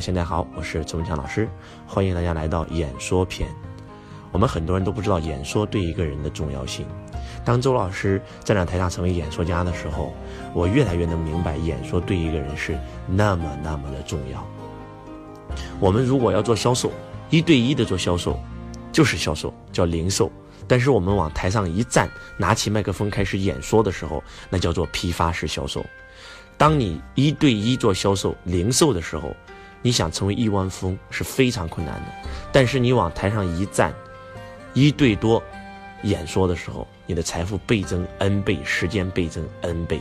现在好，我是周文强老师，欢迎大家来到演说篇。我们很多人都不知道演说对一个人的重要性。当周老师站在台上成为演说家的时候，我越来越能明白演说对一个人是那么那么的重要。我们如果要做销售，一对一的做销售，就是销售，叫零售。但是我们往台上一站，拿起麦克风开始演说的时候，那叫做批发式销售。当你一对一做销售、零售的时候，你想成为亿万富翁是非常困难的，但是你往台上一站，一对多演说的时候，你的财富倍增 n 倍，时间倍增 n 倍。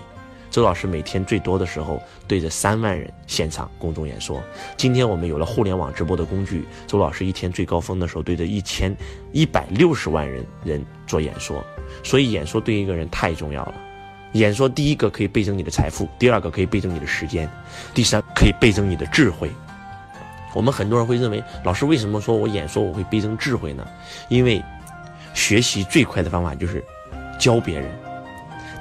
周老师每天最多的时候对着三万人现场公众演说。今天我们有了互联网直播的工具，周老师一天最高峰的时候对着一千一百六十万人人做演说。所以演说对一个人太重要了。演说第一个可以倍增你的财富，第二个可以倍增你的时间，第三可以倍增你的智慧。我们很多人会认为，老师为什么说我演说我会倍增智慧呢？因为学习最快的方法就是教别人。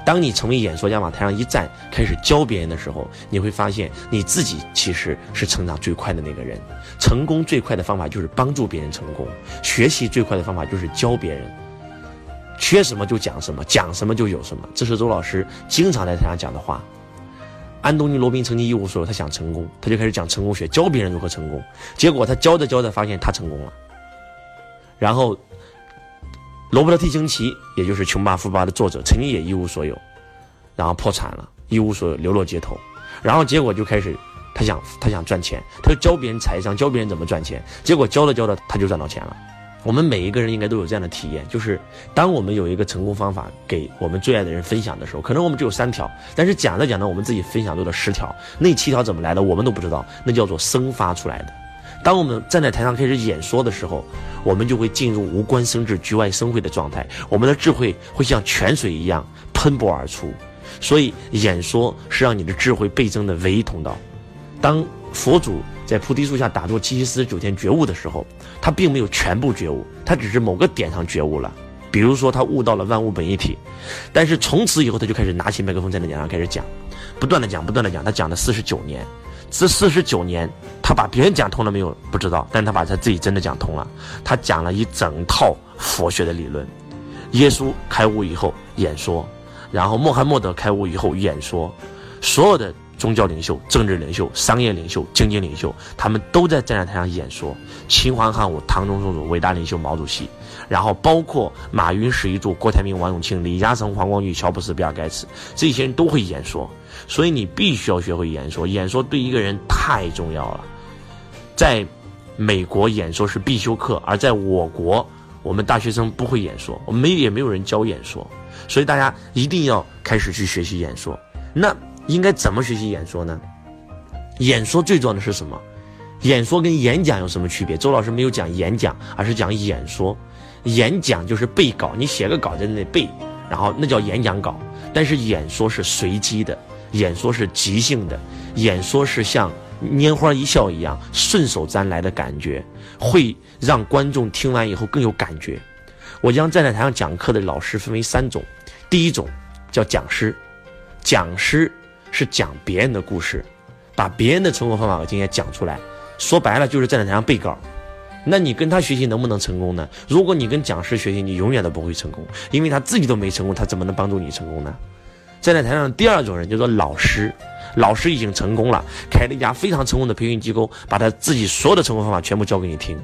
当你成为演说家，往台上一站，开始教别人的时候，你会发现你自己其实是成长最快的那个人。成功最快的方法就是帮助别人成功，学习最快的方法就是教别人。缺什么就讲什么，讲什么就有什么，这是周老师经常在台上讲的话。安东尼·罗宾曾经一无所有，他想成功，他就开始讲成功学，教别人如何成功。结果他教着教着，发现他成功了。然后，罗伯特·蒂京奇，也就是《穷爸富爸》的作者，曾经也一无所有，然后破产了，一无所有，流落街头。然后结果就开始，他想他想赚钱，他就教别人财商，教别人怎么赚钱。结果教着教着，他就赚到钱了。我们每一个人应该都有这样的体验，就是当我们有一个成功方法给我们最爱的人分享的时候，可能我们只有三条，但是讲着讲着，我们自己分享多了十条，那七条怎么来的，我们都不知道，那叫做生发出来的。当我们站在台上开始演说的时候，我们就会进入无关生智、局外生慧的状态，我们的智慧会像泉水一样喷薄而出。所以，演说是让你的智慧倍增的唯一通道。当佛祖。在菩提树下打坐七七四十九天觉悟的时候，他并没有全部觉悟，他只是某个点上觉悟了。比如说，他悟到了万物本一体，但是从此以后，他就开始拿起麦克风在那讲上开始讲，不断的讲，不断的讲。他讲了四十九年，这四十九年，他把别人讲通了没有？不知道，但他把他自己真的讲通了。他讲了一整套佛学的理论。耶稣开悟以后演说，然后穆罕默德开悟以后演说，所有的。宗教领袖、政治领袖、商业领袖、经济领袖，他们都在站在台上演说。秦皇汉武、唐宗宋祖，伟大领袖毛主席，然后包括马云、史玉柱、郭台铭、王永庆、李嘉诚、黄光裕、乔布斯、比尔盖茨，这些人都会演说。所以你必须要学会演说，演说对一个人太重要了。在美国，演说是必修课，而在我国，我们大学生不会演说，我们也没有人教演说，所以大家一定要开始去学习演说。那。应该怎么学习演说呢？演说最重要的是什么？演说跟演讲有什么区别？周老师没有讲演讲，而是讲演说。演讲就是背稿，你写个稿在那里背，然后那叫演讲稿。但是演说是随机的，演说是即兴的，演说是像拈花一笑一样顺手拈来的感觉，会让观众听完以后更有感觉。我将站在台上讲课的老师分为三种，第一种叫讲师，讲师。是讲别人的故事，把别人的成功方法和经验讲出来，说白了就是站在台上背稿。那你跟他学习能不能成功呢？如果你跟讲师学习，你永远都不会成功，因为他自己都没成功，他怎么能帮助你成功呢？站在台上的第二种人叫做老师，老师已经成功了，开了一家非常成功的培训机构，把他自己所有的成功方法全部教给你听。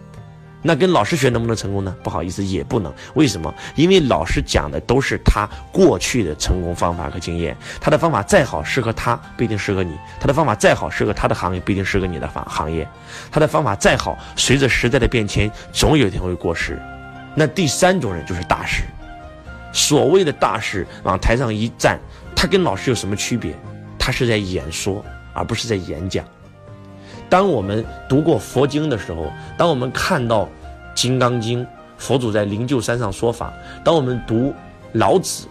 那跟老师学能不能成功呢？不好意思，也不能。为什么？因为老师讲的都是他过去的成功方法和经验，他的方法再好，适合他不一定适合你；他的方法再好，适合他的行业不一定适合你的行行业；他的方法再好，随着时代的变迁，总有一天会过时。那第三种人就是大师。所谓的大师往台上一站，他跟老师有什么区别？他是在演说，而不是在演讲。当我们读过佛经的时候，当我们看到《金刚经》，佛祖在灵鹫山上说法；当我们读老子，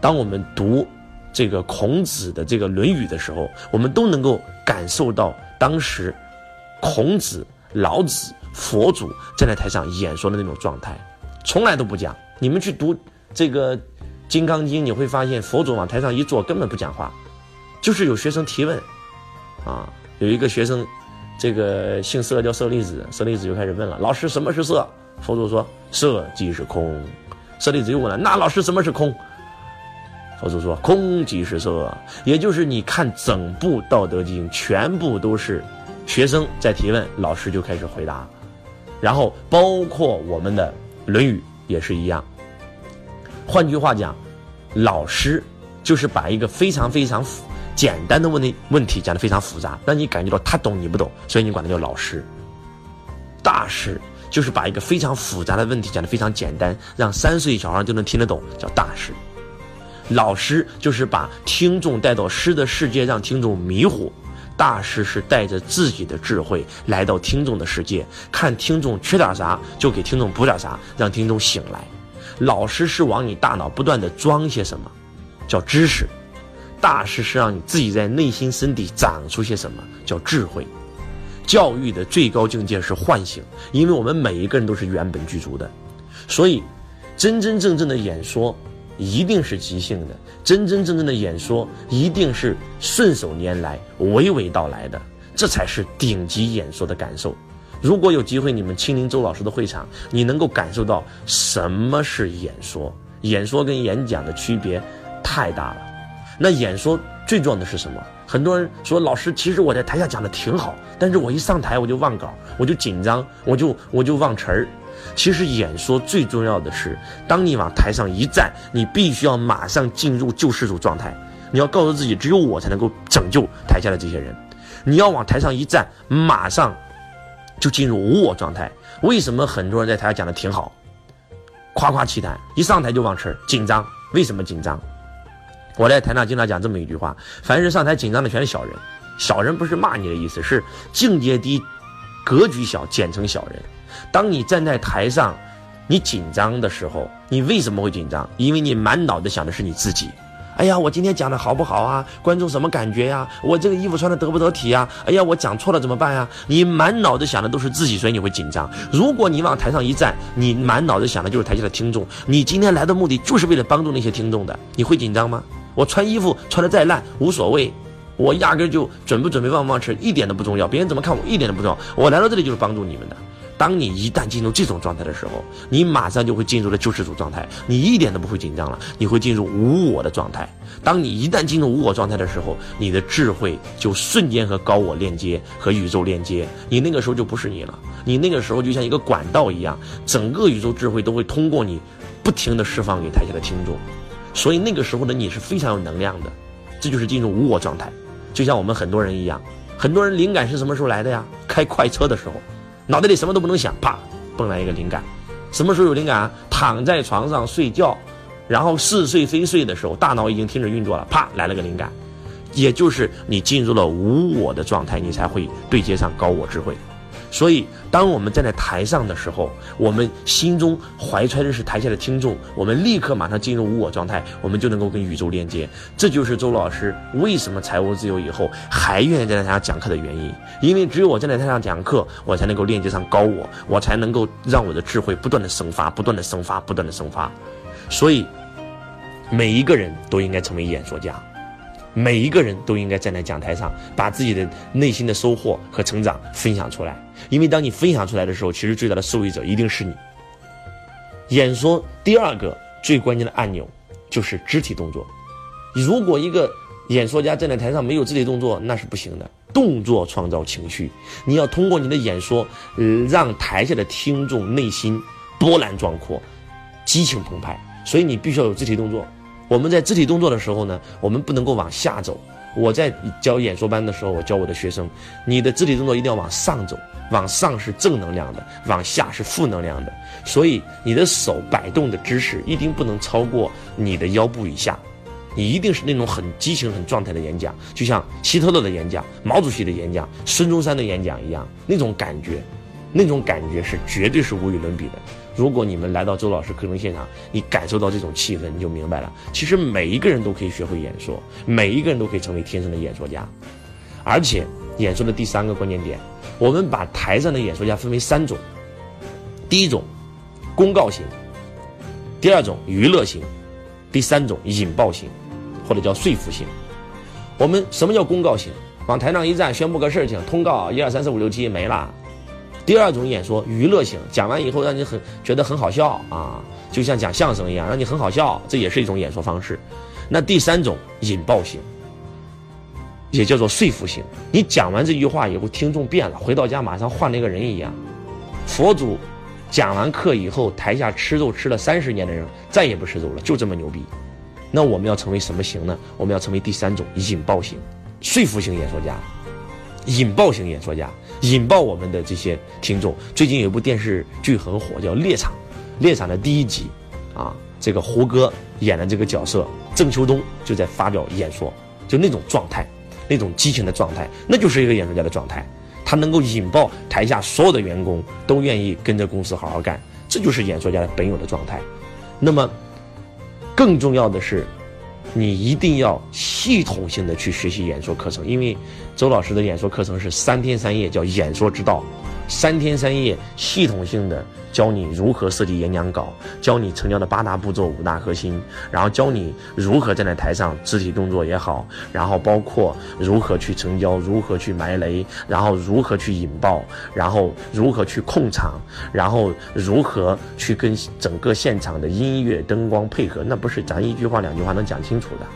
当我们读这个孔子的这个《论语》的时候，我们都能够感受到当时孔子、老子、佛祖站在台上演说的那种状态，从来都不讲。你们去读这个《金刚经》，你会发现佛祖往台上一坐，根本不讲话，就是有学生提问，啊，有一个学生。这个姓色叫舍利子，舍利子就开始问了：“老师，什么是色？”佛祖说：“色即是空。”舍利子又问了：“那老师，什么是空？”佛祖说：“空？即是色。”也就是你看整部《道德经》，全部都是学生在提问，老师就开始回答。然后包括我们的《论语》也是一样。换句话讲，老师就是把一个非常非常复简单的问题问题讲得非常复杂，让你感觉到他懂你不懂，所以你管他叫老师。大师就是把一个非常复杂的问题讲得非常简单，让三岁小孩就能听得懂，叫大师。老师就是把听众带到诗的世界，让听众迷糊；大师是带着自己的智慧来到听众的世界，看听众缺点啥就给听众补点啥，让听众醒来。老师是往你大脑不断的装些什么，叫知识；大师是让你自己在内心深底长出些什么，叫智慧。教育的最高境界是唤醒，因为我们每一个人都是原本具足的，所以真真正正的演说。一定是即兴的，真真正正的演说一定是顺手拈来、娓娓道来的，这才是顶级演说的感受。如果有机会，你们亲临周老师的会场，你能够感受到什么是演说。演说跟演讲的区别太大了。那演说最重要的是什么？很多人说，老师，其实我在台下讲的挺好，但是我一上台我就忘稿，我就紧张，我就我就忘词儿。其实演说最重要的是，当你往台上一站，你必须要马上进入救世主状态。你要告诉自己，只有我才能够拯救台下的这些人。你要往台上一站，马上就进入无我状态。为什么很多人在台下讲的挺好，夸夸其谈，一上台就忘词儿，紧张？为什么紧张？我在台上经常讲这么一句话：凡是上台紧张的，全是小人。小人不是骂你的意思，是境界低，格局小，简称小人。当你站在台上，你紧张的时候，你为什么会紧张？因为你满脑子想的是你自己。哎呀，我今天讲的好不好啊？观众什么感觉呀？我这个衣服穿的得不得体呀？哎呀，我讲错了怎么办呀？你满脑子想的都是自己，所以你会紧张。如果你往台上一站，你满脑子想的就是台下的听众。你今天来的目的就是为了帮助那些听众的，你会紧张吗？我穿衣服穿的再烂无所谓，我压根就准不准备忘不忘词一点都不重要，别人怎么看我一点都不重要。我来到这里就是帮助你们的。当你一旦进入这种状态的时候，你马上就会进入了救世主状态，你一点都不会紧张了，你会进入无我的状态。当你一旦进入无我状态的时候，你的智慧就瞬间和高我链接，和宇宙链接，你那个时候就不是你了，你那个时候就像一个管道一样，整个宇宙智慧都会通过你，不停的释放给台下的听众，所以那个时候的你是非常有能量的，这就是进入无我状态，就像我们很多人一样，很多人灵感是什么时候来的呀？开快车的时候。脑袋里什么都不能想，啪，蹦来一个灵感。什么时候有灵感啊？躺在床上睡觉，然后似睡非睡的时候，大脑已经停止运作了，啪，来了个灵感。也就是你进入了无我的状态，你才会对接上高我智慧。所以，当我们站在台上的时候，我们心中怀揣的是台下的听众，我们立刻马上进入无我状态，我们就能够跟宇宙链接。这就是周老师为什么财务自由以后还愿意站在台上讲课的原因。因为只有我站在台上讲课，我才能够链接上高我，我才能够让我的智慧不断的生发，不断的生发，不断的生发。所以，每一个人都应该成为演说家。每一个人都应该站在讲台上，把自己的内心的收获和成长分享出来。因为当你分享出来的时候，其实最大的受益者一定是你。演说第二个最关键的按钮就是肢体动作。如果一个演说家站在台上没有肢体动作，那是不行的。动作创造情绪，你要通过你的演说，让台下的听众内心波澜壮阔，激情澎湃。所以你必须要有肢体动作。我们在肢体动作的时候呢，我们不能够往下走。我在教演说班的时候，我教我的学生，你的肢体动作一定要往上走，往上是正能量的，往下是负能量的。所以你的手摆动的姿势一定不能超过你的腰部以下，你一定是那种很激情、很状态的演讲，就像希特勒的演讲、毛主席的演讲、孙中山的演讲一样，那种感觉，那种感觉是绝对是无与伦比的。如果你们来到周老师课程现场，你感受到这种气氛，你就明白了。其实每一个人都可以学会演说，每一个人都可以成为天生的演说家。而且，演说的第三个关键点，我们把台上的演说家分为三种：第一种，公告型；第二种，娱乐型；第三种，引爆型，或者叫说服型。我们什么叫公告型？往台上一站，宣布个事情，通告一二三四五六七没了。第二种演说，娱乐型，讲完以后让你很觉得很好笑啊，就像讲相声一样，让你很好笑，这也是一种演说方式。那第三种引爆型，也叫做说服型。你讲完这句话以后，听众变了，回到家马上换了一个人一样。佛祖讲完课以后，台下吃肉吃了三十年的人再也不吃肉了，就这么牛逼。那我们要成为什么型呢？我们要成为第三种引爆型、说服型演说家，引爆型演说家，引爆我们的这些听众。最近有一部电视剧很火，叫《猎场》，《猎场》的第一集，啊，这个胡歌演的这个角色郑秋冬就在发表演说，就那种状态，那种激情的状态，那就是一个演说家的状态。他能够引爆台下所有的员工都愿意跟着公司好好干，这就是演说家的本有的状态。那么。更重要的是，你一定要系统性的去学习演说课程，因为周老师的演说课程是三天三夜，叫演说之道。三天三夜，系统性的教你如何设计演讲稿，教你成交的八大步骤、五大核心，然后教你如何站在台上，肢体动作也好，然后包括如何去成交，如何去埋雷，然后如何去引爆，然后如何去控场，然后如何去跟整个现场的音乐、灯光配合，那不是咱一句话、两句话能讲清楚的。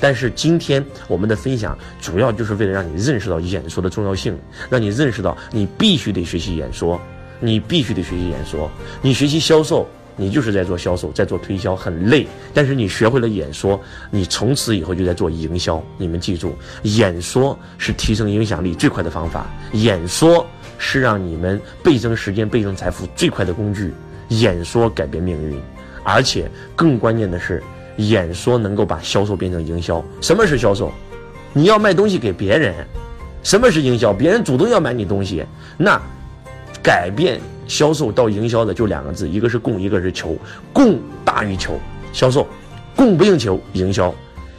但是今天我们的分享主要就是为了让你认识到演说的重要性，让你认识到你必须得学习演说，你必须得学习演说。你学习销售，你就是在做销售，在做推销，很累。但是你学会了演说，你从此以后就在做营销。你们记住，演说是提升影响力最快的方法，演说是让你们倍增时间、倍增财富最快的工具。演说改变命运，而且更关键的是。演说能够把销售变成营销。什么是销售？你要卖东西给别人。什么是营销？别人主动要买你东西。那改变销售到营销的就两个字，一个是供，一个是求。供大于求，销售；供不应求，营销。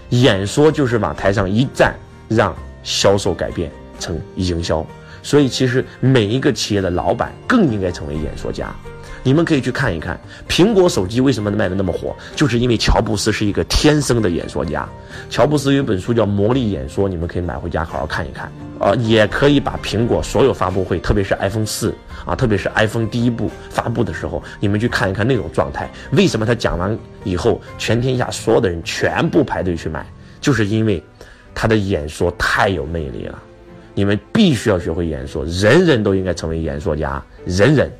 演说就是往台上一站，让销售改变成营销。所以，其实每一个企业的老板更应该成为演说家。你们可以去看一看，苹果手机为什么卖的那么火，就是因为乔布斯是一个天生的演说家。乔布斯有一本书叫《魔力演说》，你们可以买回家好好看一看。呃，也可以把苹果所有发布会，特别是 iPhone 四啊，特别是 iPhone 第一部发布的时候，你们去看一看那种状态。为什么他讲完以后，全天下所有的人全部排队去买，就是因为他的演说太有魅力了。你们必须要学会演说，人人都应该成为演说家，人人。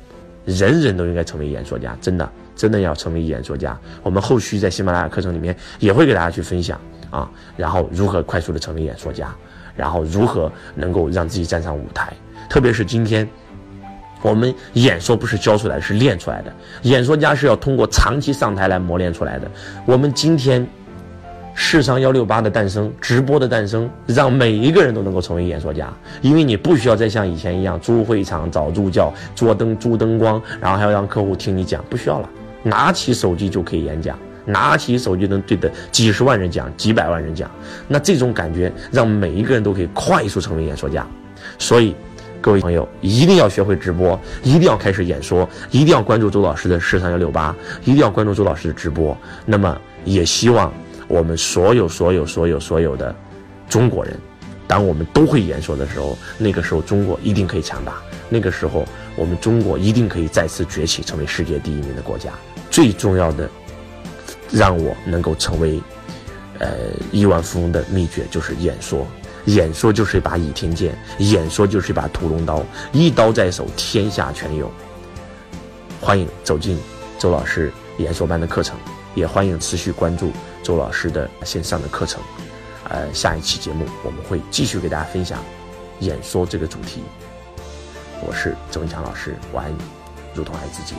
人人都应该成为演说家，真的，真的要成为演说家。我们后续在喜马拉雅课程里面也会给大家去分享啊，然后如何快速的成为演说家，然后如何能够让自己站上舞台。特别是今天，我们演说不是教出来，是练出来的。演说家是要通过长期上台来磨练出来的。我们今天。市商幺六八的诞生，直播的诞生，让每一个人都能够成为演说家。因为你不需要再像以前一样租会场、找助教、做灯、租灯光，然后还要让客户听你讲，不需要了，拿起手机就可以演讲，拿起手机能对着几十万人讲、几百万人讲。那这种感觉让每一个人都可以快速成为演说家。所以，各位朋友一定要学会直播，一定要开始演说，一定要关注周老师的市商幺六八，一定要关注周老师的直播。那么，也希望。我们所有、所有、所有、所有的中国人，当我们都会演说的时候，那个时候中国一定可以强大。那个时候，我们中国一定可以再次崛起，成为世界第一名的国家。最重要的，让我能够成为呃亿万富翁的秘诀就是演说。演说就是一把倚天剑，演说就是一把屠龙刀，一刀在手，天下全有。欢迎走进周老师演说班的课程，也欢迎持续关注。周老师的线上的课程，呃，下一期节目我们会继续给大家分享演说这个主题。我是周文强老师，我爱你，如同爱自己。